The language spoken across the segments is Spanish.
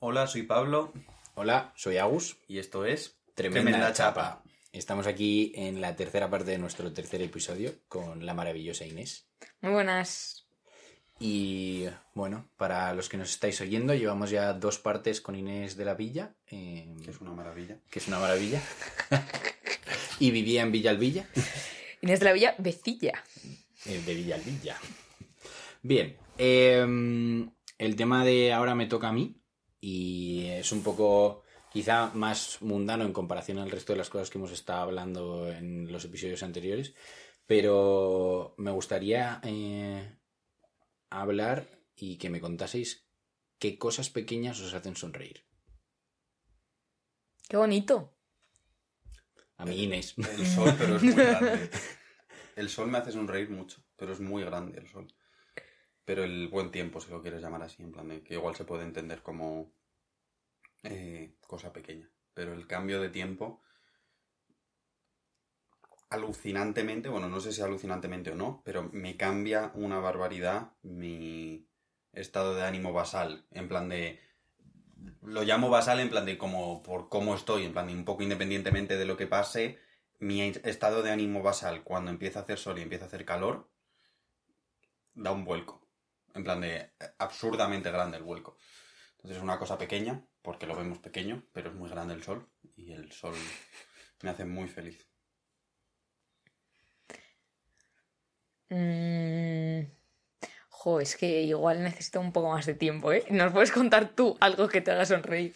Hola, soy Pablo Hola, soy Agus. y esto es Tremenda, chapa. Estamos aquí en la tercera parte de nuestro tercer episodio con la maravillosa Inés. Muy buenas. Y bueno, para los que nos estáis oyendo, llevamos ya dos partes con Inés de la Villa, eh, Que es una maravilla. que es una maravilla. y vivía en Villalvilla, Inés de la Villa, Becilla. eh, de Villalvilla. Bien, eh, el tema de ahora me toca a mí y es un poco quizá más mundano en comparación al resto de las cosas que hemos estado hablando en los episodios anteriores, pero me gustaría eh, hablar y que me contaseis qué cosas pequeñas os hacen sonreír. Qué bonito. A mí Inés. El sol, pero es muy grande. El sol me hace sonreír mucho, pero es muy grande el sol. Pero el buen tiempo, si lo quieres llamar así, en plan de que igual se puede entender como eh, cosa pequeña. Pero el cambio de tiempo, alucinantemente, bueno, no sé si alucinantemente o no, pero me cambia una barbaridad mi estado de ánimo basal. En plan de. Lo llamo basal en plan de como por cómo estoy, en plan de un poco independientemente de lo que pase, mi estado de ánimo basal cuando empieza a hacer sol y empieza a hacer calor da un vuelco. En plan de absurdamente grande el vuelco. Entonces es una cosa pequeña, porque lo vemos pequeño, pero es muy grande el sol y el sol me hace muy feliz. Mm, Jo, es que igual necesito un poco más de tiempo, ¿eh? ¿Nos puedes contar tú algo que te haga sonreír?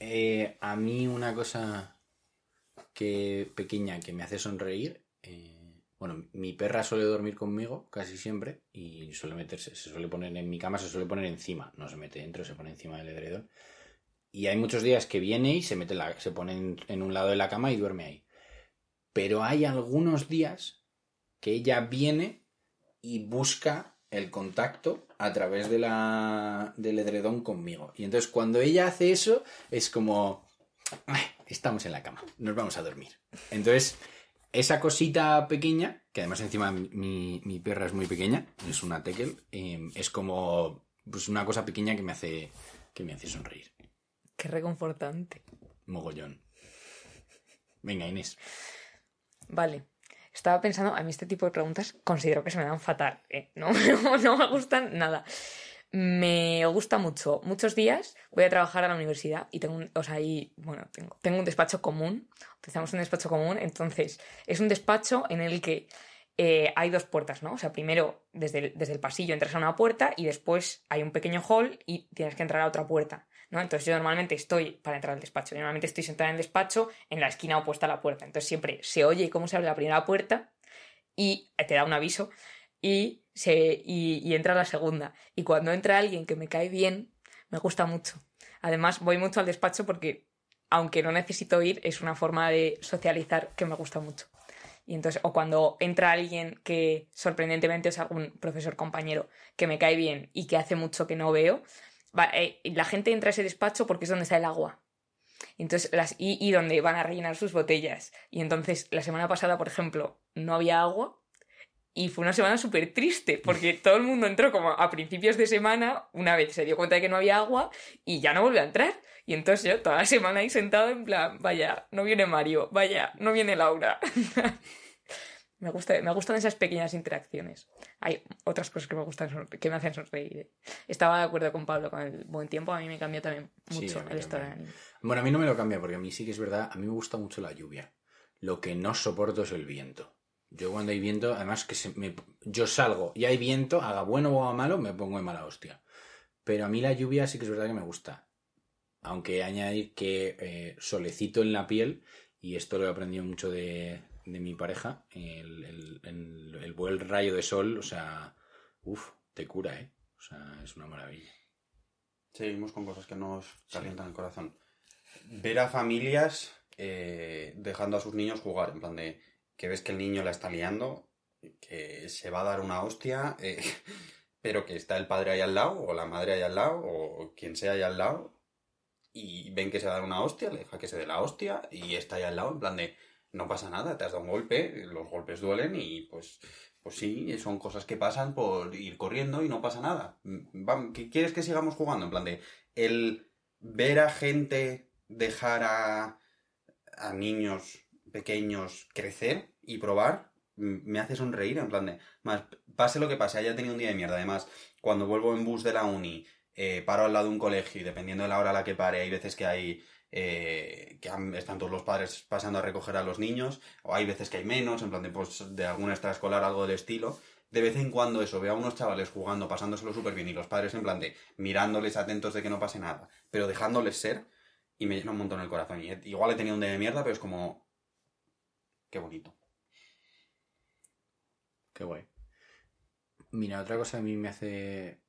Eh, a mí una cosa que pequeña que me hace sonreír, eh, bueno, mi perra suele dormir conmigo casi siempre y suele meterse, se suele poner en mi cama, se suele poner encima, no se mete dentro, se pone encima del edredón. Y hay muchos días que viene y se mete la- se pone en, un lado de la cama y duerme ahí. Pero hay algunos días que ella viene y busca el contacto a través de la, del edredón conmigo. Y entonces cuando ella hace eso es como, "Ay, estamos en la cama, nos vamos a dormir. Entonces, esa cosita pequeña, que además encima mi, mi perra es muy pequeña, es una tekel, eh, es como pues una cosa pequeña que me hace, que me hace sonreír. Qué reconfortante. Mogollón. Venga, Inés. Vale. Estaba pensando, a mí este tipo de preguntas considero que se me dan fatal, ¿eh? No, no, no me gustan nada. Me gusta mucho. Muchos días voy a trabajar a la universidad y tengo un, o sea, ahí, bueno, tengo, tengo un despacho común. Utilizamos un despacho común, entonces es un despacho en el que eh, hay dos puertas, ¿no? O sea, primero desde el, desde el pasillo entras a una puerta y después hay un pequeño hall y tienes que entrar a otra puerta, ¿no? Entonces yo normalmente estoy, para entrar al despacho, normalmente estoy sentada en el despacho en la esquina opuesta a la puerta. Entonces siempre se oye cómo se abre la primera puerta y te da un aviso y, y, entra la segunda. Y cuando entra alguien que me cae bien, me gusta mucho. Además, voy mucho al despacho porque, aunque no necesito ir, es una forma de socializar que me gusta mucho. Y entonces, o cuando entra alguien que sorprendentemente es algún profesor compañero que me cae bien y que hace mucho que no veo, va- eh, la gente entra a ese despacho porque es donde está el agua. Entonces, las, y, y donde van a rellenar sus botellas. Y entonces, la semana pasada, por ejemplo, no había agua y fue una semana súper triste porque todo el mundo entró como a principios de semana, una vez se dio cuenta de que no había agua y ya no volvió a entrar. Y entonces yo toda la semana ahí sentado en plan, vaya, no viene Mario, vaya, no viene Laura. me, gusta, me gustan esas pequeñas interacciones. Hay otras cosas que me gustan, que me hacen sonreír. ¿eh? Estaba de acuerdo con Pablo con el buen tiempo, a mí me cambió también mucho el estado de ánimo. Bueno, a mí no me lo cambia porque a mí sí que es verdad, a mí me gusta mucho la lluvia. Lo que no soporto es el viento. Yo cuando hay viento, además que se me- yo salgo y hay viento, haga bueno o haga malo, me pongo de mala hostia. Pero a mí la lluvia sí que es verdad que me gusta. Aunque añadir que eh, solecito en la piel, y esto lo he aprendido mucho de, de mi pareja, el, el, el- el buen rayo de sol, o sea, uff, te cura, ¿eh? O sea, es una maravilla. Seguimos con cosas que nos calientan el corazón. Ver a familias eh, dejando a sus niños jugar, en plan de que ves que el niño la está liando, que se va a dar una hostia, eh, pero que está el padre ahí al lado, o la madre ahí al lado, o quien sea ahí al lado, y ven que se va a dar una hostia, le deja que se dé la hostia, y está ahí al lado, en plan de no pasa nada, te has dado un golpe, los golpes duelen, y pues Pues sí, son cosas que pasan por ir corriendo y no pasa nada. ¿qué ¿Quieres que sigamos jugando? En plan de, el ver a gente dejar a, a niños pequeños crecer y probar me hace sonreír en plan de más pase lo que pase haya tenido un día de mierda además cuando vuelvo en bus de la uni eh, paro al lado de un colegio y dependiendo de la hora a la que pare hay veces que hay eh, que están todos los padres pasando a recoger a los niños o hay veces que hay menos en plan de pues de alguna extraescolar algo del estilo de vez en cuando eso, veo a unos chavales jugando, pasándoselo súper bien y los padres en plan de mirándoles atentos de que no pase nada, pero dejándoles ser y me llena un montón el corazón. Y he- igual he tenido un día de mierda, pero es como... Qué bonito. Qué guay. Mira, otra cosa a mí me hace.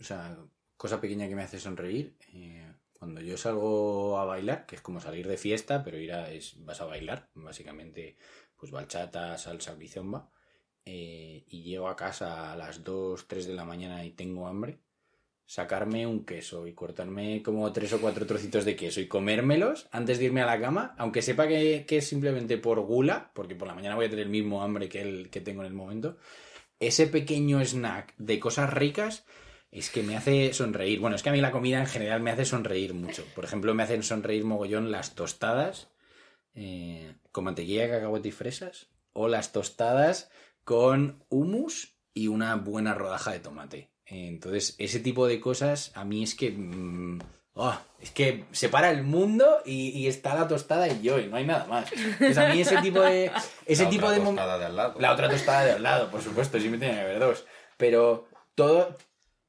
O sea, cosa pequeña que me hace sonreír. eh, cuando yo salgo a bailar, que es como salir de fiesta, pero ir a, es, vas a bailar, básicamente, pues bachata, salsa, bizomba. eh, y llego a casa a las 2, 3 de la mañana y tengo hambre. Sacarme un queso y cortarme como tres o cuatro trocitos de queso y comérmelos antes de irme a la cama, aunque sepa que, que es simplemente por gula, porque por la mañana voy a tener el mismo hambre que el que tengo en el momento, ese pequeño snack de cosas ricas es que me hace sonreír. Bueno, es que a mí la comida en general me hace sonreír mucho. Por ejemplo, me hacen sonreír mogollón las tostadas eh, con mantequilla, cacahuete y fresas o las tostadas con hummus y una buena rodaja de tomate. Entonces, ese tipo de cosas a mí es que... mm, oh, es que separa el mundo y, y está la tostada y yo, y no hay nada más. Entonces, a mí ese tipo de... Ese La tipo otra de tostada de al lado. la otra tostada de al lado, por supuesto, siempre tiene que haber dos. Pero todo,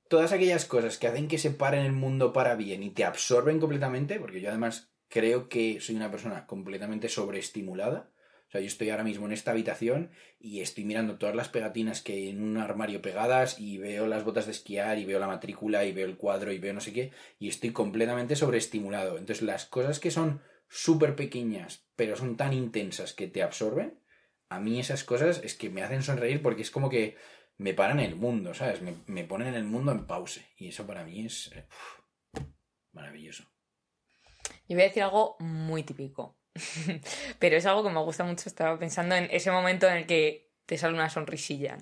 todas aquellas cosas que hacen que se paren el mundo para bien y te absorben completamente, porque yo además creo que soy una persona completamente sobreestimulada. Sea, yo estoy ahora mismo en esta habitación y estoy mirando todas las pegatinas que hay en un armario pegadas y veo las botas de esquiar y veo la matrícula y veo el cuadro y veo no sé qué y estoy completamente sobreestimulado. Entonces las cosas que son súper pequeñas pero son tan intensas que te absorben, a mí esas cosas es que me hacen sonreír porque es como que me paran el mundo, ¿sabes? Me, me ponen el mundo en pause. Y eso para mí es eh, maravilloso. Yo voy a decir algo muy típico. Pero es algo que me gusta mucho. Estaba pensando en ese momento en el que te sale una sonrisilla.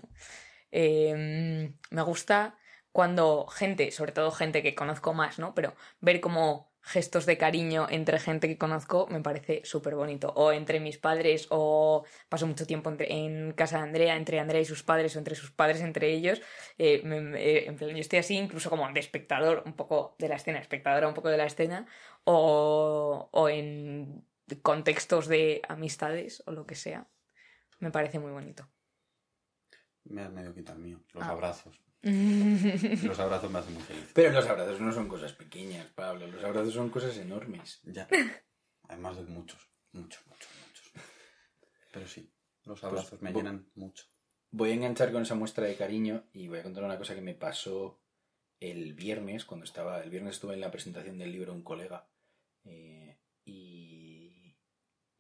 Eh, me gusta cuando gente, sobre todo gente que conozco más, ¿no? Pero ver como gestos de cariño entre gente que conozco me parece súper bonito. O entre mis padres, o paso mucho tiempo entre- en casa de Andrea, entre Andrea y sus padres, o entre sus padres, entre ellos. Eh, me- en plan, yo estoy así, incluso como de espectador un poco de la escena, espectadora un poco de la escena, o, o en contextos de amistades o lo que sea. Me parece muy bonito. Me has medio quitado el mío. Los Ah. abrazos. Los abrazos me hacen muy feliz. Pero los abrazos no son cosas pequeñas, Pablo. Los abrazos son cosas enormes. Ya. Además de muchos. Muchos, muchos, muchos. Pero sí. Los abrazos me llenan mucho. Voy a enganchar con esa muestra de cariño y voy a contar una cosa que me pasó el viernes, cuando estaba, el viernes estuve en la presentación del libro Un colega eh,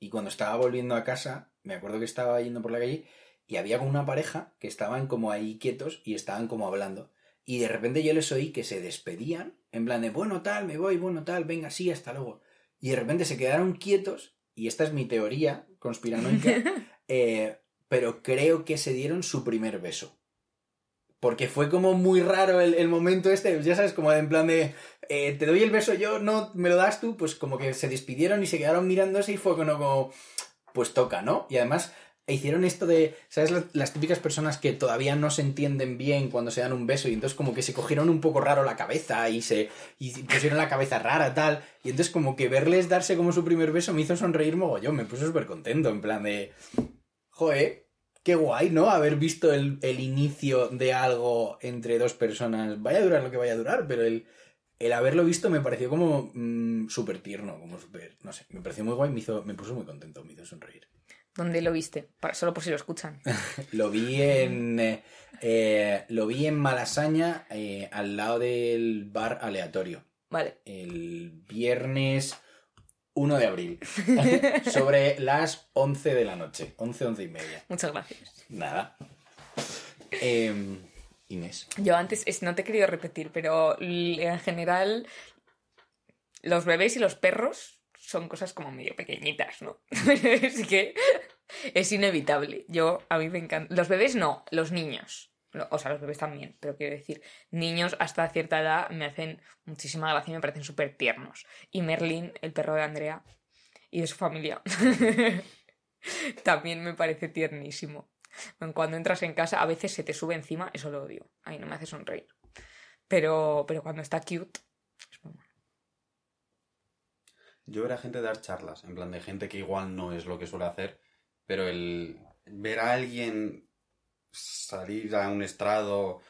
y cuando estaba volviendo a casa, me acuerdo que estaba yendo por la calle y había como una pareja que estaban como ahí quietos y estaban como hablando y de repente yo les oí que se despedían en plan de, bueno tal, me voy, bueno tal, venga, sí, hasta luego. Y de repente se quedaron quietos y esta es mi teoría conspiranoica. Eh, pero creo que se dieron su primer beso. Porque fue como muy raro el, el momento este, ya sabes, como en plan de, eh, te doy el beso yo, no, me lo das tú, pues como que se despidieron y se quedaron mirándose y fue como, pues toca, ¿no? Y además hicieron esto de, ¿sabes? Las, típicas personas que todavía no se entienden bien cuando se dan un beso y entonces como que se cogieron un poco raro la cabeza y se pusieron la cabeza rara, tal. Y entonces como que verles darse como su primer beso me hizo sonreír mogollón, me puso súper contento, en plan de, joder, qué guay, ¿no? Haber visto el, el inicio de algo entre dos personas. Vaya a durar lo que vaya a durar, pero el, el haberlo visto me pareció como mm, súper tierno, como súper, no sé, me pareció muy guay, me, hizo, me puso muy contento, me hizo sonreír. ¿Dónde lo viste? Para- solo por si lo escuchan. Lo vi en. eh, eh, lo vi en Malasaña, eh, al lado del bar aleatorio. Vale. El viernes 1 de abril. sobre las 11 de la noche. 11, 11 y media. Muchas gracias. Nada. Em, Inés. Yo antes, es- no te he querido repetir, pero en general los bebés y los perros son cosas como medio pequeñitas, ¿no? es que es inevitable. Yo, a mí me encanta. Los bebés no, los niños. O sea, los bebés también, pero quiero decir, niños hasta cierta edad me hacen muchísima gracia y me parecen súper tiernos. Y Merlin, el perro de Andrea y de su familia, también me parece tiernísimo. Cuando entras en casa, a veces se te sube encima, eso lo odio. Ahí no me hace sonreír. Pero, pero cuando está cute, es muy bueno. Yo era gente dar charlas, en plan de gente que igual no es lo que suele hacer, pero el ver a alguien salir a un estrado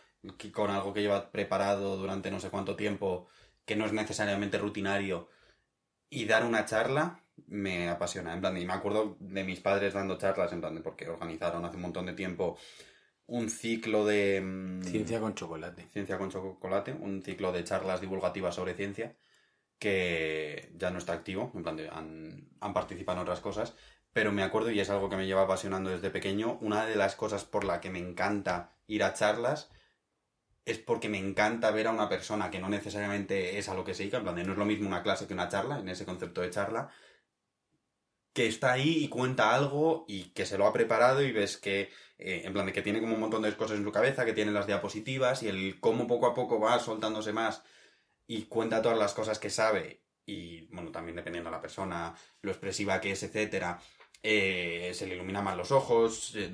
con algo que lleva preparado durante no sé cuánto tiempo, que no es necesariamente rutinario, y dar una charla, me apasiona. En plan, y me acuerdo de mis padres dando charlas, en plan, de porque organizaron hace un montón de tiempo un ciclo de... mm, Ciencia con chocolate. Ciencia con chocolate, un ciclo de charlas divulgativas sobre ciencia que ya no está activo, en plan de, han, han participado en otras cosas, pero me acuerdo y es algo que me lleva apasionando desde pequeño, una de las cosas por la que me encanta ir a charlas es porque me encanta ver a una persona que no necesariamente es a lo que se dedica, en plan de no es lo mismo una clase que una charla, en ese concepto de charla, que está ahí y cuenta algo y que se lo ha preparado y ves que, eh, en plan de que tiene como un montón de cosas en su cabeza, que tiene las diapositivas y el cómo poco a poco va soltándose más y cuenta todas las cosas que sabe y, bueno, también dependiendo de la persona, lo expresiva que es, etcétera, eh, se le ilumina más los ojos, eh,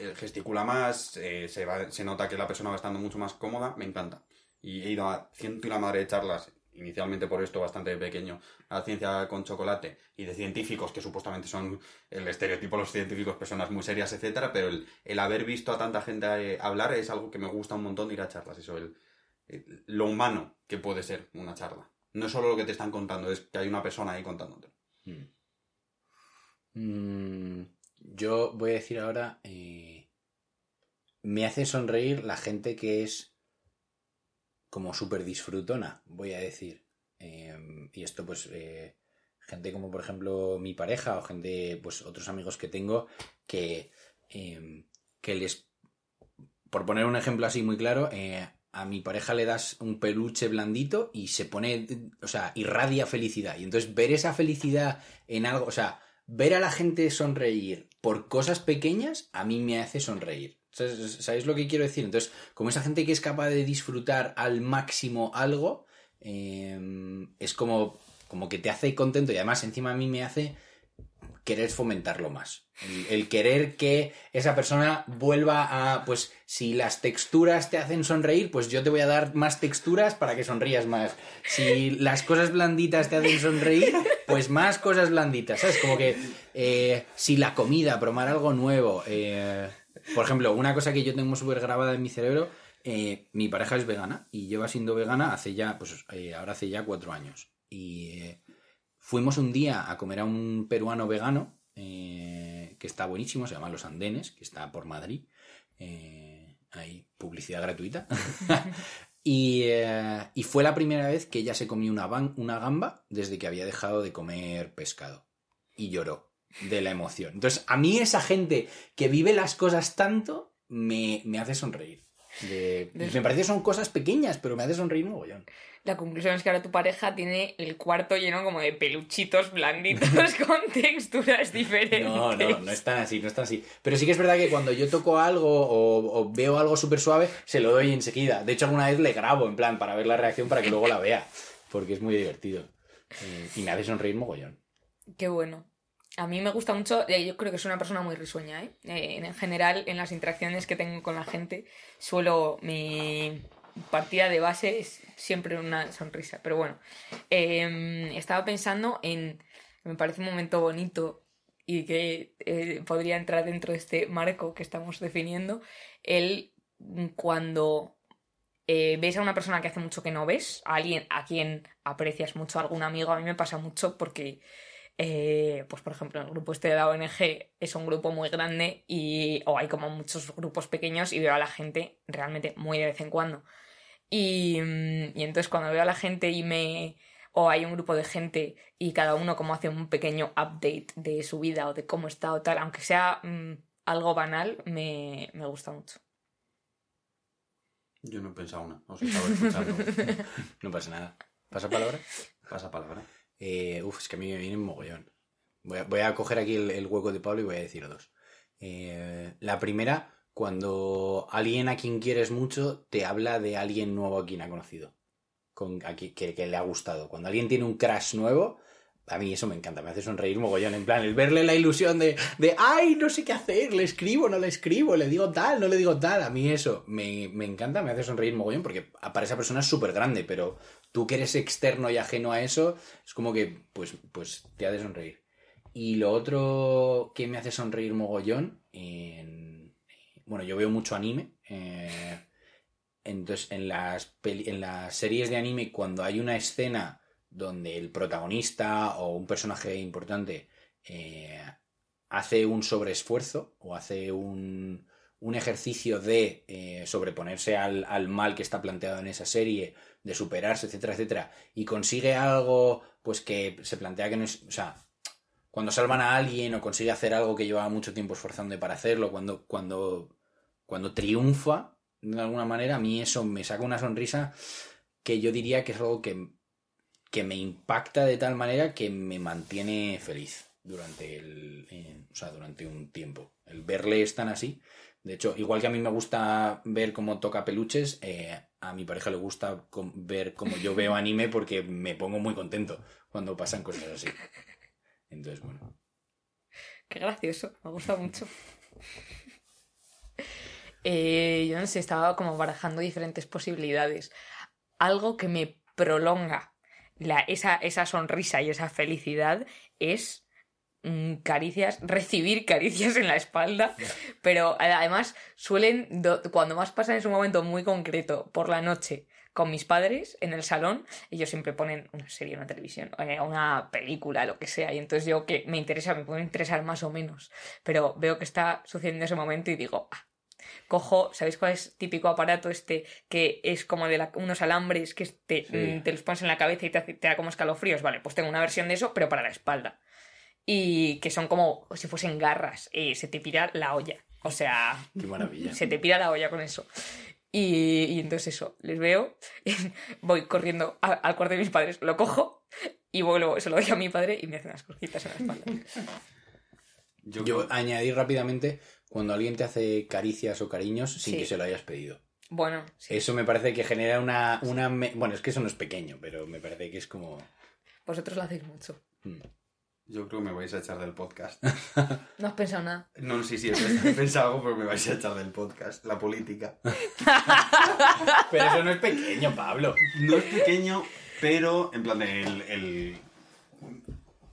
eh, gesticula más, eh, se, va- se nota que la persona va estando mucho más cómoda, me encanta. Y he ido a ciento y la madre de charlas, inicialmente por esto bastante pequeño, a ciencia con chocolate y de científicos que supuestamente son el estereotipo de los científicos, personas muy serias, etcétera, pero el, el haber visto a tanta gente hablar es algo que me gusta un montón ir a charlas, eso, el, lo humano que puede ser una charla. No es solo lo que te están contando, es que hay una persona ahí contándote. Mm, yo voy a decir ahora, eh, me hace sonreír la gente que es como súper disfrutona, voy a decir. Eh, y esto pues, eh, gente como por ejemplo mi pareja o gente, pues otros amigos que tengo que, eh, que les, por poner un ejemplo así muy claro, eh, a mi pareja le das un peluche blandito y se pone, o sea, irradia felicidad. Y entonces ver esa felicidad en algo, o sea, ver a la gente sonreír por cosas pequeñas, a mí me hace sonreír. ¿Sabes ¿Sabéis lo que quiero decir? Entonces, como esa gente que es capaz de disfrutar al máximo algo, eh, es como, como que te hace contento y además encima a mí me hace querer fomentarlo más. El querer que esa persona vuelva a, pues, si las texturas te hacen sonreír, pues yo te voy a dar más texturas para que sonrías más. Si las cosas blanditas te hacen sonreír, pues más cosas blanditas, ¿sabes? Como que eh, si la comida, probar algo nuevo. eh, por ejemplo, una cosa que yo tengo súper grabada en mi cerebro, eh, mi pareja es vegana y lleva siendo vegana hace ya, pues ahora hace ya cuatro años. Y fuimos un día a comer a un peruano vegano que está buenísimo, se llama Los Andenes, que está por Madrid. Hay publicidad gratuita. y, eh, y fue la primera vez que ella se comió una, ban- una gamba desde que había dejado de comer pescado. Y lloró de la emoción. Entonces, a mí esa gente que vive las cosas tanto me, me hace sonreír. De- Me parece que son cosas pequeñas, pero me hace sonreír mogollón. La conclusión es que ahora tu pareja tiene el cuarto lleno como de peluchitos blanditos con texturas diferentes. No, no, no es tan así, no es tan así. Pero sí que es verdad que cuando yo toco algo o, o veo algo súper suave, se lo doy enseguida. De hecho, alguna vez le grabo, en plan, para ver la reacción, para que luego la vea. Porque es muy divertido. Eh, y me hace sonreír mogollón. Qué bueno. A mí me gusta mucho, eh, yo creo que soy una persona muy risueña, ¿eh? Eh, en general, en las interacciones que tengo con la gente, suelo, mi partida de base es siempre una sonrisa. Pero bueno, eh, estaba pensando en, me parece un momento bonito y que eh, podría entrar dentro de este marco que estamos definiendo, el cuando eh, ves a una persona que hace mucho que no ves, a alguien a quien aprecias mucho, algún amigo, a mí me pasa mucho porque, eh, pues por ejemplo, el grupo este de la ONG es un grupo muy grande y, o hay como muchos grupos pequeños y veo a la gente realmente muy de vez en cuando. Y, mm, y entonces cuando veo a la gente y me... o hay un grupo de gente y cada uno como hace un pequeño update de su vida o de cómo está o tal, aunque sea mm, algo banal, me, me gusta mucho. Yo no he pensado una, os estaba escuchando. No pasa nada. ¿Pasa palabra? Pasa palabra. Eh, uf, es que a mí me viene un mogollón. Voy a, voy a coger aquí el, el hueco de Pablo y voy a decir dos. Eh, la primera, cuando alguien a quien quieres mucho te habla de alguien nuevo a quien ha conocido, con, a qui- que, le ha gustado. Cuando alguien tiene un crush nuevo, a mí eso me encanta, me hace sonreír mogollón. En plan, el verle la ilusión de, de ay, no sé qué hacer, le escribo, no le escribo, le digo tal, no le digo tal. A mí eso me, me encanta, me hace sonreír mogollón porque para esa persona es súper grande, pero tú que eres externo y ajeno a eso, es como que pues, pues te hace sonreír. Y lo otro que me hace sonreír mogollón, en- bueno, yo veo mucho anime. eh, entonces, en las, peli- en las series de anime, cuando hay una escena donde el protagonista o un personaje importante eh, hace un sobreesfuerzo o hace un, un ejercicio de eh, sobreponerse al, al mal que está planteado en esa serie, de superarse, etcétera, etcétera, y consigue algo pues que se plantea que no es, o sea, cuando salvan a alguien o consigue hacer algo que llevaba mucho tiempo esforzando para hacerlo, cuando, cuando, cuando triunfa de alguna manera, a mí eso me saca una sonrisa que yo diría que es algo que, que me impacta de tal manera que me mantiene feliz durante el o sea, durante un tiempo. El verle tan así. De hecho, igual que a mí me gusta ver cómo toca peluches, eh, a mi pareja le gusta ver cómo yo veo anime porque me pongo muy contento cuando pasan cosas así. Entonces, bueno. Qué gracioso, me gusta mucho. Eh, yo no sé, estaba como barajando diferentes posibilidades. Algo que me prolonga la, esa, esa sonrisa y esa felicidad es mm, caricias, recibir caricias en la espalda, pero a- además suelen, do- cuando más pasan es un momento muy concreto, por la noche, con mis padres en el salón, ellos siempre ponen una serie, una televisión, eh, una película, lo que sea, y entonces yo que me interesa, me puede interesar más o menos, pero veo que está sucediendo ese momento y digo, ah, cojo, ¿sabéis cuál es típico aparato este que es como de la- unos alambres que te, Sí. mm, te los pones en la cabeza y te, te da como escalofríos? Vale, pues tengo una versión de eso, pero para la espalda. Y que son como si fuesen garras, y se te pira la olla. O sea, Qué maravilla. se te pira la olla con eso. Y, y entonces eso, les veo, voy corriendo a- al cuarto de mis padres, lo cojo y vuelvo, se lo doy a mi padre y me hace unas cosquitas en la espalda. Yo, Yo añadir rápidamente cuando alguien te hace caricias o cariños sin Sí. que se lo hayas pedido. Bueno, sí. Eso me parece que genera una, una... me- Bueno, es que eso no es pequeño, pero me parece que es como... Vosotros lo hacéis mucho. mm. yo creo que me vais a echar del podcast. No has pensado nada. No, sí, sí, he pensado algo, pero me vais a echar del podcast. La política. Pero eso no es pequeño, Pablo. No es pequeño, pero en plan de el, el-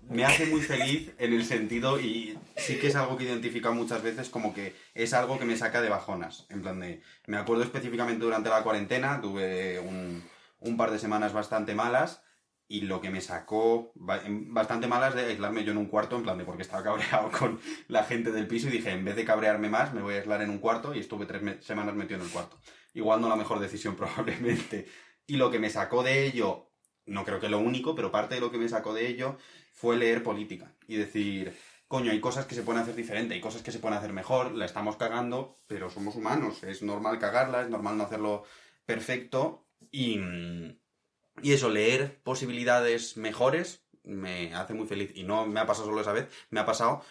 me hace muy feliz en el sentido y sí que es algo que he identificado muchas veces como que es algo que me saca de bajonas. En plan de, me acuerdo específicamente durante la cuarentena, tuve un, par de semanas bastante malas y lo que me sacó en- bastante malas de aislarme yo en un cuarto, en plan de porque estaba cabreado con la gente del piso y dije, en vez de cabrearme más, me voy a aislar en un cuarto y estuve tres semanas metido en el cuarto. Igual no la mejor decisión probablemente. Y lo que me sacó de ello, no creo que lo único, pero parte de lo que me sacó de ello fue leer política y decir, coño, hay cosas que se pueden hacer diferente, hay cosas que se pueden hacer mejor, la estamos cagando, pero somos humanos, es normal cagarla, es normal no hacerlo perfecto y, y eso, leer posibilidades mejores me hace muy feliz. Y no me ha pasado solo esa vez, me ha pasado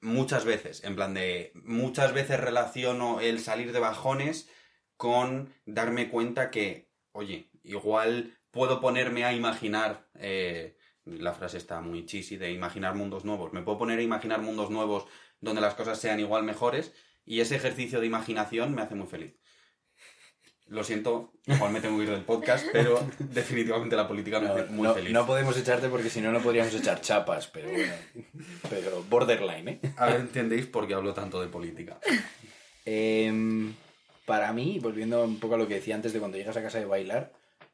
muchas veces, en plan de muchas veces relaciono el salir de bajones con darme cuenta que, oye, igual puedo ponerme a imaginar, eh, la frase está muy cheesy de imaginar mundos nuevos, me puedo poner a imaginar mundos nuevos donde las cosas sean igual mejores y ese ejercicio de imaginación me hace muy feliz. Lo siento, igual me tengo que ir del podcast, pero definitivamente la política me No, hace muy no- feliz. no podemos echarte porque si no, no podríamos echar chapas, pero bueno. Pero borderline, ¿eh? Ahora entendéis por qué hablo tanto de política. Em, para mí, volviendo un poco a lo que decía antes de cuando llegas a casa de bailar,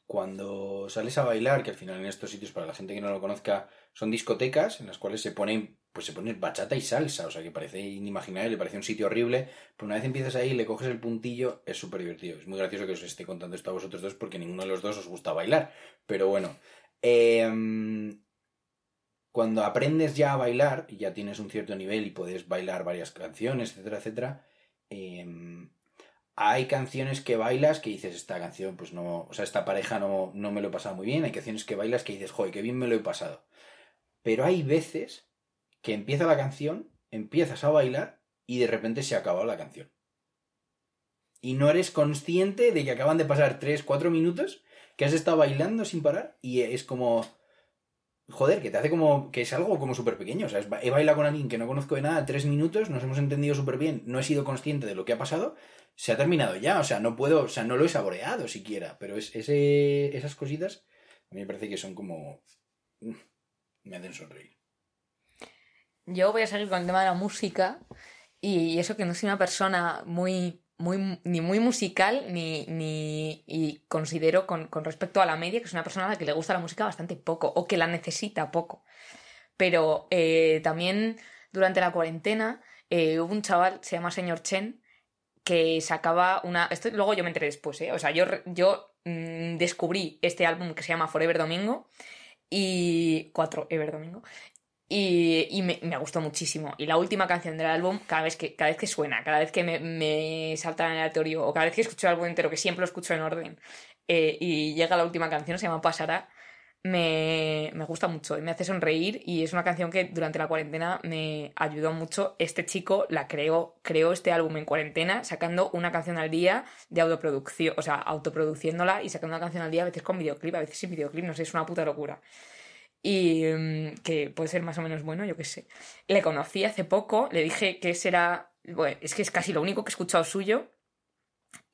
cuando sales a bailar, que al final en estos sitios, para la gente que no lo conozca, son discotecas en las cuales se ponen, pues se pone bachata y salsa, o sea que parece inimaginable, parece un sitio horrible, pero una vez empiezas ahí, le coges el puntillo, es súper divertido. Es muy gracioso que os esté contando esto a vosotros dos porque ninguno de los dos os gusta bailar, pero bueno. Em, cuando aprendes ya a bailar y ya tienes un cierto nivel y puedes bailar varias canciones, etcétera, etcétera, em, hay canciones que bailas que dices, esta canción, pues no, o sea, esta pareja no, no me lo he pasado muy bien, hay canciones que bailas que dices, joder, qué bien me lo he pasado. Pero hay veces que empieza la canción, empiezas a bailar y de repente se ha acabado la canción. y no eres consciente de que acaban de pasar 3, 4 minutos que has estado bailando sin parar y es como... Joder, que te hace como... que es algo como súper pequeño. O sea, he bailado con alguien que no conozco de nada, tres minutos, nos hemos entendido súper bien, no he sido consciente de lo que ha pasado, se ha terminado ya. O sea, no puedo, o sea, no lo he saboreado siquiera. Pero es, ese, esas cositas a mí me parece que son como... mm, me hacen sonreír. Yo voy a seguir con el tema de la música y eso que no soy una persona muy, muy ni muy musical ni, ni y considero con, con respecto a la media que es una persona a la que le gusta la música bastante poco o que la necesita poco. Pero eh, también durante la cuarentena eh, hubo un chaval, se llama Señor Chen, que sacaba una... Esto luego yo me enteré después, ¿eh? O sea, yo, yo mm, descubrí este álbum que se llama Forever Domingo y... Cuatro, Ever Domingo. Y, me, me gustó muchísimo. Y la última canción del álbum, cada vez que, cada vez que suena, cada vez que me, me salta en aleatorio, o cada vez que escucho el álbum entero, que siempre lo escucho en orden, eh, y llega la última canción, se llama Pasará, me, me gusta mucho y me hace sonreír. Y es una canción que durante la cuarentena me ayudó mucho. Este chico la creó, creó este álbum en cuarentena, sacando una canción al día de autoproducción, o sea, autoproduciéndola y sacando una canción al día, a veces con videoclip, a veces sin videoclip, no sé, es una puta locura y mm, que puede ser más o menos bueno, yo qué sé. Le conocí hace poco, le dije que ese era, bueno, es que es casi lo único que he escuchado suyo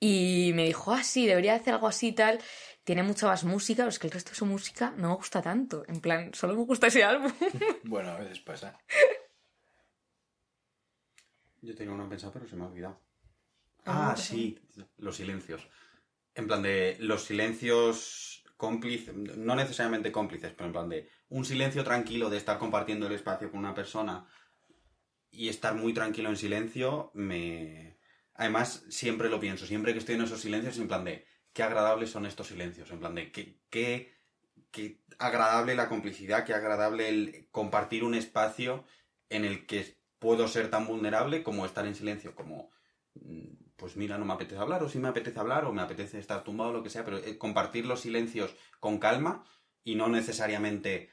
y me dijo, ah, sí, debería hacer algo así y tal. Tiene mucha más música, pero es que el resto de su música no me gusta tanto. En plan, solo me gusta ese álbum. Bueno, a veces pasa. Yo tenía uno pensado, pero se me ha olvidado. Ah, Ah, ¿qué sí, los silencios. En plan de los silencios cómplices, no necesariamente cómplices, pero en plan de un silencio tranquilo de estar compartiendo el espacio con una persona y estar muy tranquilo en silencio, me... Además, siempre lo pienso, siempre que estoy en esos silencios, en plan de qué agradables son estos silencios, en plan de qué, qué, qué agradable la complicidad, qué agradable el compartir un espacio en el que puedo ser tan vulnerable como estar en silencio, como mm, pues mira, no me apetece hablar, o sí me apetece hablar, o me apetece estar tumbado, lo que sea, pero eh, compartir los silencios con calma y no necesariamente,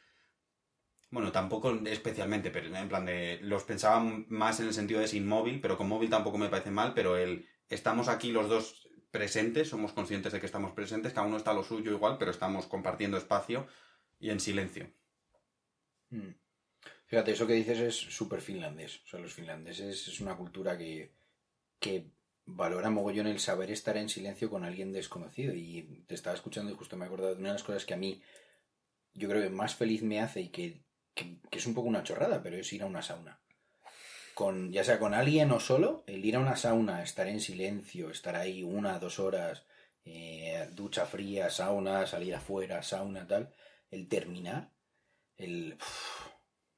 bueno, tampoco especialmente, pero en plan de, los pensaba más en el sentido de sin móvil, pero con móvil tampoco me parece mal, pero el, estamos aquí los dos presentes, somos conscientes de que estamos presentes, cada uno está a lo suyo igual, pero estamos compartiendo espacio y en silencio. Mm. Fíjate, eso que dices es súper finlandés. O sea, los finlandeses es una cultura que, que valora mogollón el saber estar en silencio con alguien desconocido. Y te estaba escuchando y justo me he acordado de una de las cosas que a mí yo creo que más feliz me hace y que, que, es un poco una chorrada, pero es ir a una sauna. Con, ya sea con alguien o solo, el ir a una sauna, estar en silencio, estar ahí una, dos horas, eh, ducha fría, sauna, salir afuera, sauna, tal, el terminar, el...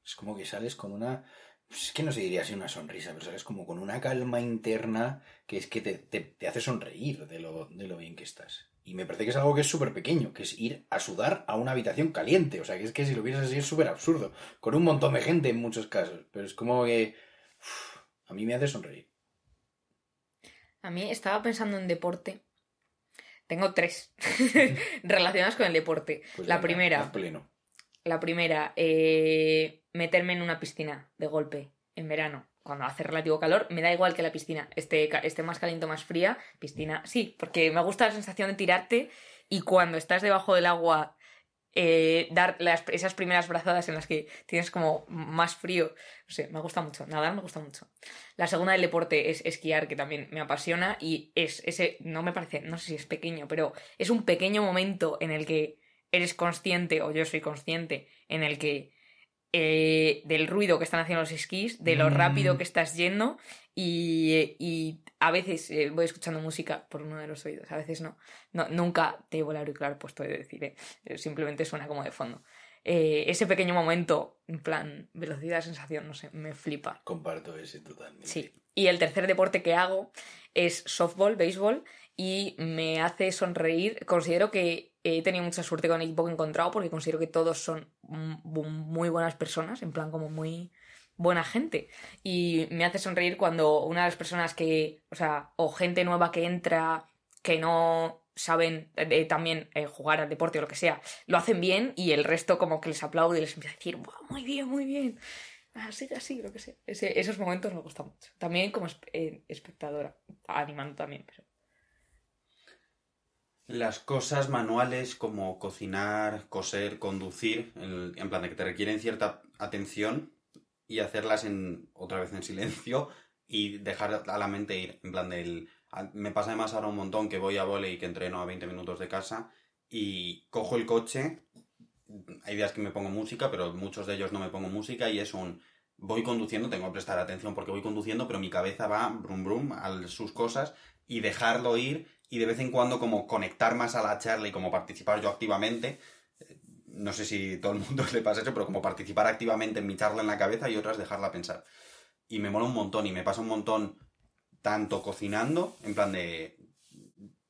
es como que sales con una... Es que no se diría así una sonrisa, pero sales como con una calma interna que es que te, te- te hace sonreír de lo, de lo bien que estás. Y me parece que es algo que es súper pequeño, que es ir a sudar a una habitación caliente. O sea, que es que si lo vieras así es súper absurdo. Con un montón de gente en muchos casos. Pero es como que... a mí me hace sonreír. A mí estaba pensando en deporte. Tengo tres relacionadas con el deporte. Pues la primera, haz pleno. La primera, eh, meterme en una piscina de golpe en verano. Cuando hace relativo calor, me da igual que la piscina esté, esté más caliente o más fría. Piscina, sí, porque me gusta la sensación de tirarte y cuando estás debajo del agua, eh, dar esas primeras brazadas en las que tienes como más frío. No sé, me gusta mucho. Nadar me gusta mucho. La segunda del deporte es esquiar, que también me apasiona y es ese, no me parece, no sé si es pequeño, pero es un pequeño momento en el que eres consciente, o yo soy consciente, en el que eh, del ruido que están haciendo los esquís, de lo Mm. rápido que estás yendo y, y a veces eh, voy escuchando música por uno de los oídos, a veces no. no nunca te llevo el auricular puesto de decir, eh, eh, simplemente suena como de fondo. Eh, ese pequeño momento, en plan, velocidad, sensación, no sé, me flipa. Comparto ese totalmente. Sí. Y el tercer deporte que hago es softball, béisbol, y me hace sonreír. Considero que he tenido mucha suerte con el equipo que he encontrado porque considero que todos son muy buenas personas, en plan como muy buena gente. Y me hace sonreír cuando una de las personas que, o sea, o gente nueva que entra, que no saben eh, también eh, jugar al deporte o lo que sea, lo hacen bien y el resto como que les aplaude y les empieza a decir, "Buah, muy bien, muy bien. Así, así, lo que sé. Ese- esos momentos me gustan mucho. También como eh, espectadora, animando también, pero Las cosas manuales como cocinar, coser, conducir, en, plan de que te requieren cierta atención y hacerlas en otra vez en silencio y dejar a la mente ir. En plan del... Me pasa además ahora un montón que voy a volei y que entreno a 20 minutos de casa y cojo el coche. Hay días que me pongo música, pero muchos de ellos no me pongo música y es un... Voy conduciendo, tengo que prestar atención porque voy conduciendo, pero mi cabeza va brum brum a sus cosas y dejarlo ir y de vez en cuando como conectar más a la charla y como participar yo activamente. Eh, No sé si todo el mundo le pasa eso, pero como participar activamente en mi charla en la cabeza y otras dejarla pensar. Y me mola un montón y me pasa un montón tanto cocinando, en plan de...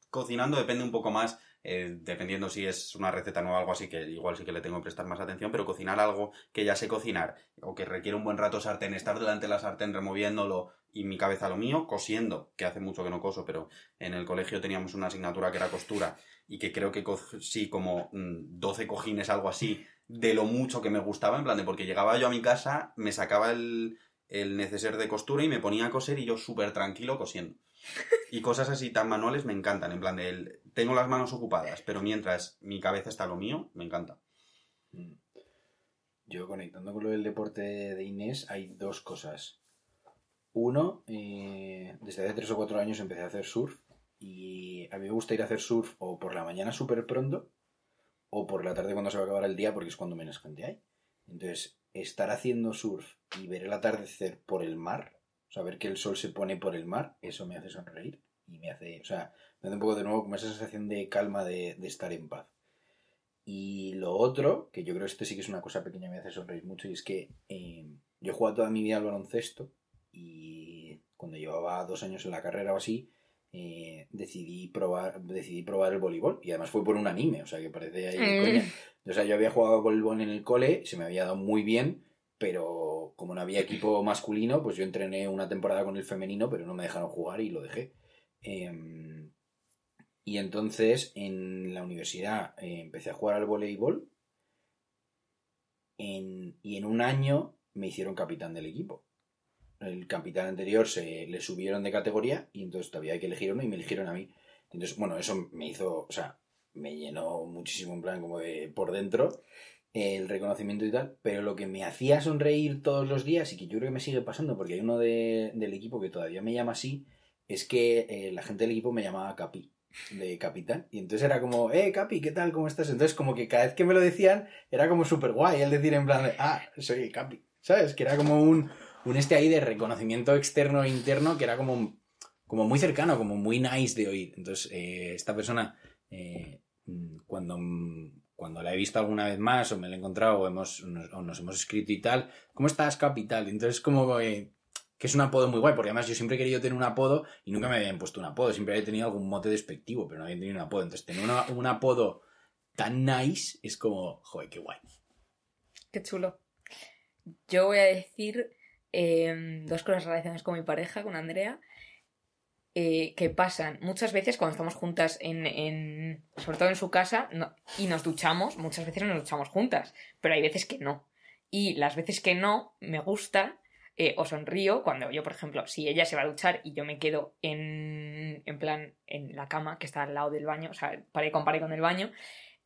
Cocinando depende un poco más, eh, dependiendo si es una receta nueva o algo así, que igual sí que le tengo que prestar más atención, pero cocinar algo que ya sé cocinar o que requiere un buen rato sartén, estar delante de la sartén removiéndolo y mi cabeza lo mío, cosiendo, que hace mucho que no coso, pero en el colegio teníamos una asignatura que era costura y que creo que sí como mm, 12 cojines, algo así, de lo mucho que me gustaba, en plan de porque llegaba yo a mi casa, me sacaba el, el neceser de costura y me ponía a coser y yo súper tranquilo cosiendo. Y cosas así tan manuales me encantan, en plan de el- tengo las manos ocupadas, pero mientras mi cabeza está lo mío, me encanta. Mm. Yo conectando con lo del deporte de Inés, hay dos cosas. Uno, eh, desde hace tres o cuatro años empecé a hacer surf y a mí me gusta ir a hacer surf o por la mañana súper pronto o por la tarde cuando se va a acabar el día porque es cuando menos gente hay. Entonces, estar haciendo surf y ver el atardecer por el mar, o sea, ver que el sol se pone por el mar, eso me hace sonreír y me hace, o sea, me da un poco de nuevo como esa sensación de calma de, de estar en paz. Y lo otro, que yo creo que esto sí que es una cosa pequeña, me hace sonreír mucho, y es que eh, yo he jugado toda mi vida al baloncesto y cuando llevaba dos años en la carrera o así, eh, decidí probar decidí probar el voleibol y además fue por un anime, o sea que parece ahí Mm. coña. O sea, yo había jugado voleibol en el cole, se me había dado muy bien, pero como no había equipo masculino, pues yo entrené una temporada con el femenino, pero no me dejaron jugar y lo dejé. Em, y entonces en la universidad eh, empecé a jugar al voleibol y en un año me hicieron capitán del equipo. El capitán anterior se le subieron de categoría y entonces todavía hay que elegir uno y me eligieron a mí. Entonces, bueno, eso me hizo, o sea, me llenó muchísimo en plan como de por dentro el reconocimiento y tal, pero lo que me hacía sonreír todos los días y que yo creo que me sigue pasando porque hay uno de- del equipo que todavía me llama así, es que eh, la gente del equipo me llamaba Capi, de capitán, y entonces era como, eh, Capi, ¿qué tal? ¿Cómo estás? Entonces como que cada vez que me lo decían era como súper guay el decir en plan, ah, soy Capi, ¿sabes? Que era como un, un este ahí de reconocimiento externo e interno que era como, como muy cercano, como muy nice de oír. Entonces, eh, esta persona, eh, cuando, cuando la he visto alguna vez más o me la he encontrado o, hemos, o nos hemos escrito y tal, ¿cómo estás, Capital? Entonces, como eh, que es un apodo muy guay, porque además yo siempre he querido tener un apodo y nunca me habían puesto un apodo, siempre había tenido algún mote despectivo, pero no había tenido un apodo. Entonces, tener una- un apodo tan nice es como, joder, qué guay. Qué chulo. Yo voy a decir eh, dos cosas relacionadas con mi pareja, con Andrea, eh, que pasan muchas veces cuando estamos juntas, en, en- sobre todo en su casa, no- y nos duchamos, muchas veces nos duchamos juntas, pero hay veces que no. Y las veces que no, me gusta eh, o sonrío cuando yo, por ejemplo, si ella se va a duchar y yo me quedo en, en plan en la cama que está al lado del baño, o sea, paré con paré con el baño,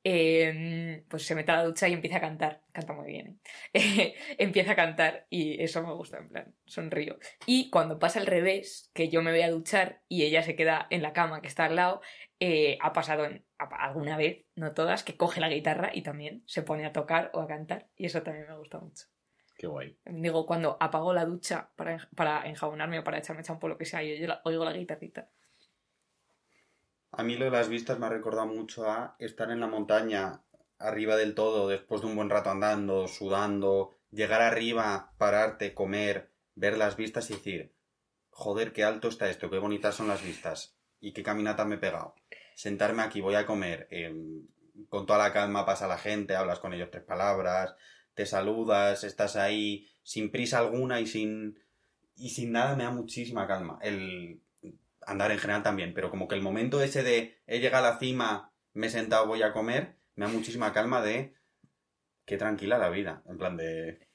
eh, pues se mete a la ducha y empieza a cantar. Canta muy bien. ¿eh? empieza a cantar y eso me gusta, en plan, sonrío. Y cuando pasa al revés, que yo me voy a duchar y ella se queda en la cama que está al lado, eh, ha pasado en- alguna vez, no todas, que coge la guitarra y también se pone a tocar o a cantar y eso también me gusta mucho. Qué guay. Digo, cuando apago la ducha para, para enjabonarme o para echarme champú lo que sea, yo, yo la- oigo la guitarrita. A mí lo de las vistas me ha recordado mucho a estar en la montaña, arriba del todo, después de un buen rato andando, sudando, llegar arriba, pararte, comer, ver las vistas y decir, joder, qué alto está esto, qué bonitas son las vistas y qué caminata me he pegado. Sentarme aquí, voy a comer, em, con toda la calma pasa la gente, hablas con ellos tres palabras, te saludas, estás ahí sin prisa alguna y sin y sin nada me da muchísima calma. El andar en general también, pero como que el momento ese de he llegado a la cima, me he sentado, voy a comer, me da muchísima calma de qué tranquila la vida, en plan de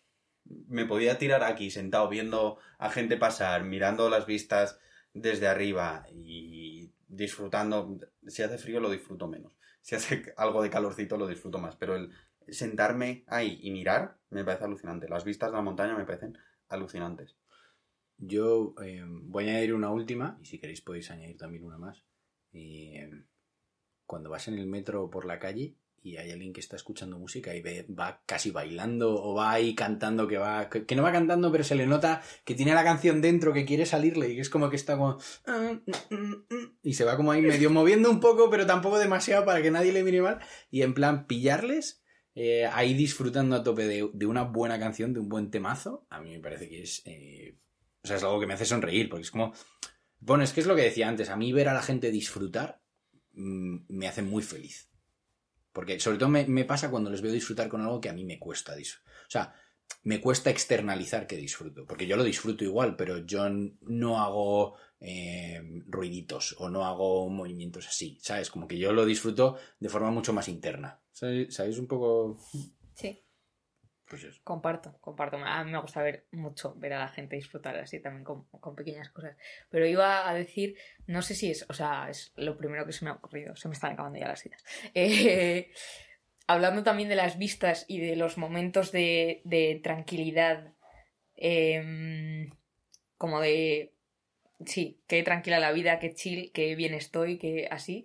me podía tirar aquí sentado viendo a gente pasar, mirando las vistas desde arriba y disfrutando. Si hace frío lo disfruto menos. Si hace algo de calorcito lo disfruto más. Pero el sentarme ahí y mirar me parece alucinante. Las vistas de la montaña me parecen alucinantes. Yo eh, voy a añadir una última, y si queréis podéis añadir también una más. Eh, cuando vas en el metro o por la calle y hay alguien que está escuchando música y ve- va casi bailando o va ahí cantando que va que, que no va cantando pero se le nota que tiene la canción dentro que quiere salirle y que es como que está como y se va como ahí medio moviendo un poco pero tampoco demasiado para que nadie le mire mal y en plan pillarles eh, ahí disfrutando a tope de, de una buena canción de un buen temazo a mí me parece que es eh, o sea es algo que me hace sonreír porque es como bueno es que es lo que decía antes a mí ver a la gente disfrutar mm, me hace muy feliz porque sobre todo me, pasa cuando les veo disfrutar con algo que a mí me cuesta. O sea, me cuesta externalizar que disfruto. Porque yo lo disfruto igual, pero yo no hago eh, ruiditos o no hago movimientos así. ¿Sabes? Como que yo lo disfruto de forma mucho más interna. ¿Sabéis, ¿Sabéis un poco? Pues comparto, comparto. A mí me gusta ver mucho, ver a la gente disfrutar así también con, con pequeñas cosas. Pero iba a decir, no sé si es, o sea, es lo primero que se me ha ocurrido, se me están acabando ya las ideas. Eh, hablando también de las vistas y de los momentos de, de tranquilidad, em, como de, sí, qué tranquila la vida, qué chill, qué bien estoy, qué así.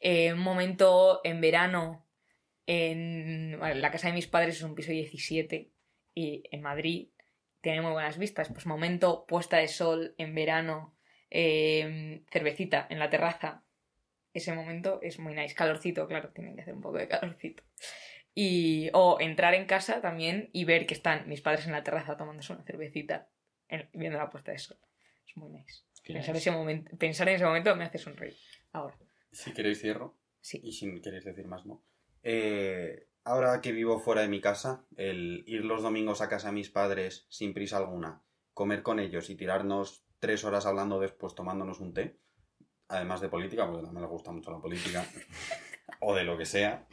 Eh, un momento en verano en la casa de mis padres es un piso 17 y en Madrid tiene muy buenas vistas. Pues momento puesta de sol en verano, eh, cervecita en la terraza. Ese momento es muy nice. Calorcito, claro, tienen que hacer un poco de calorcito. Y, o entrar en casa también y ver que están mis padres en la terraza tomándose una cervecita en- viendo la puesta de sol. Es muy nice. Pensar, nice. ese momento, pensar en ese momento me hace sonreír. Ahora, Si queréis cierro. sí. Y si queréis decir más, no. Eh, ahora que vivo fuera de mi casa, el ir los domingos a casa de mis padres sin prisa alguna, comer con ellos y tirarnos tres horas hablando después tomándonos un té, además de política, porque también les gusta mucho la política, o de lo que sea,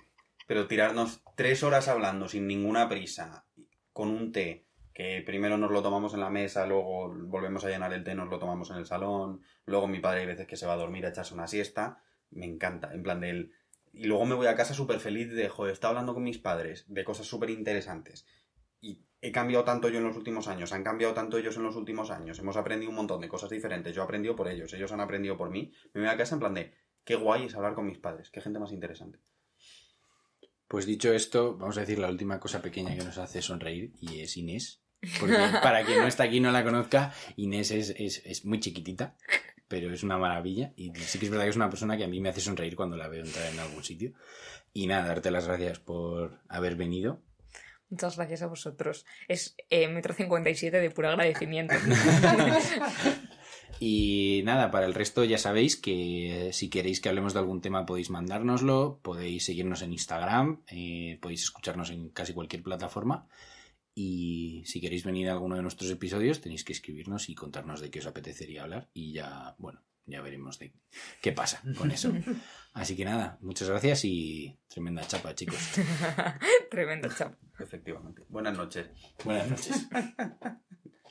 pero tirarnos tres horas hablando sin ninguna prisa, con un té, que primero nos lo tomamos en la mesa, luego volvemos a llenar el té, nos lo tomamos en el salón, luego mi padre hay veces que se va a dormir a echarse una siesta, me encanta, en plan del... Y luego me voy a casa súper feliz de, joder, estaba hablando con mis padres de cosas súper interesantes. Y he cambiado tanto yo en los últimos años, han cambiado tanto ellos en los últimos años, hemos aprendido un montón de cosas diferentes, yo he aprendido por ellos, ellos han aprendido por mí. Me voy a casa en plan de, qué guay es hablar con mis padres, qué gente más interesante. Pues dicho esto, vamos a decir la última cosa pequeña que nos hace sonreír y es Inés. Porque para quien no está aquí y no la conozca, Inés es, es, es muy chiquitita, pero es una maravilla. Y sí que es verdad que es una persona que a mí me hace sonreír cuando la veo entrar en algún sitio. Y nada, darte las gracias por haber venido. Muchas gracias a vosotros. Es eh, metro 57 de puro agradecimiento. Y nada, para el resto ya sabéis que si queréis que hablemos de algún tema podéis mandárnoslo, podéis seguirnos en Instagram, eh, podéis escucharnos en casi cualquier plataforma. Y si queréis venir a alguno de nuestros episodios tenéis que escribirnos y contarnos de qué os apetecería hablar. Y ya, bueno, ya veremos de qué pasa con eso. Así que nada, muchas gracias y tremenda chapa, chicos. Tremendo chap. Efectivamente. Buenas noches. Buenas noches.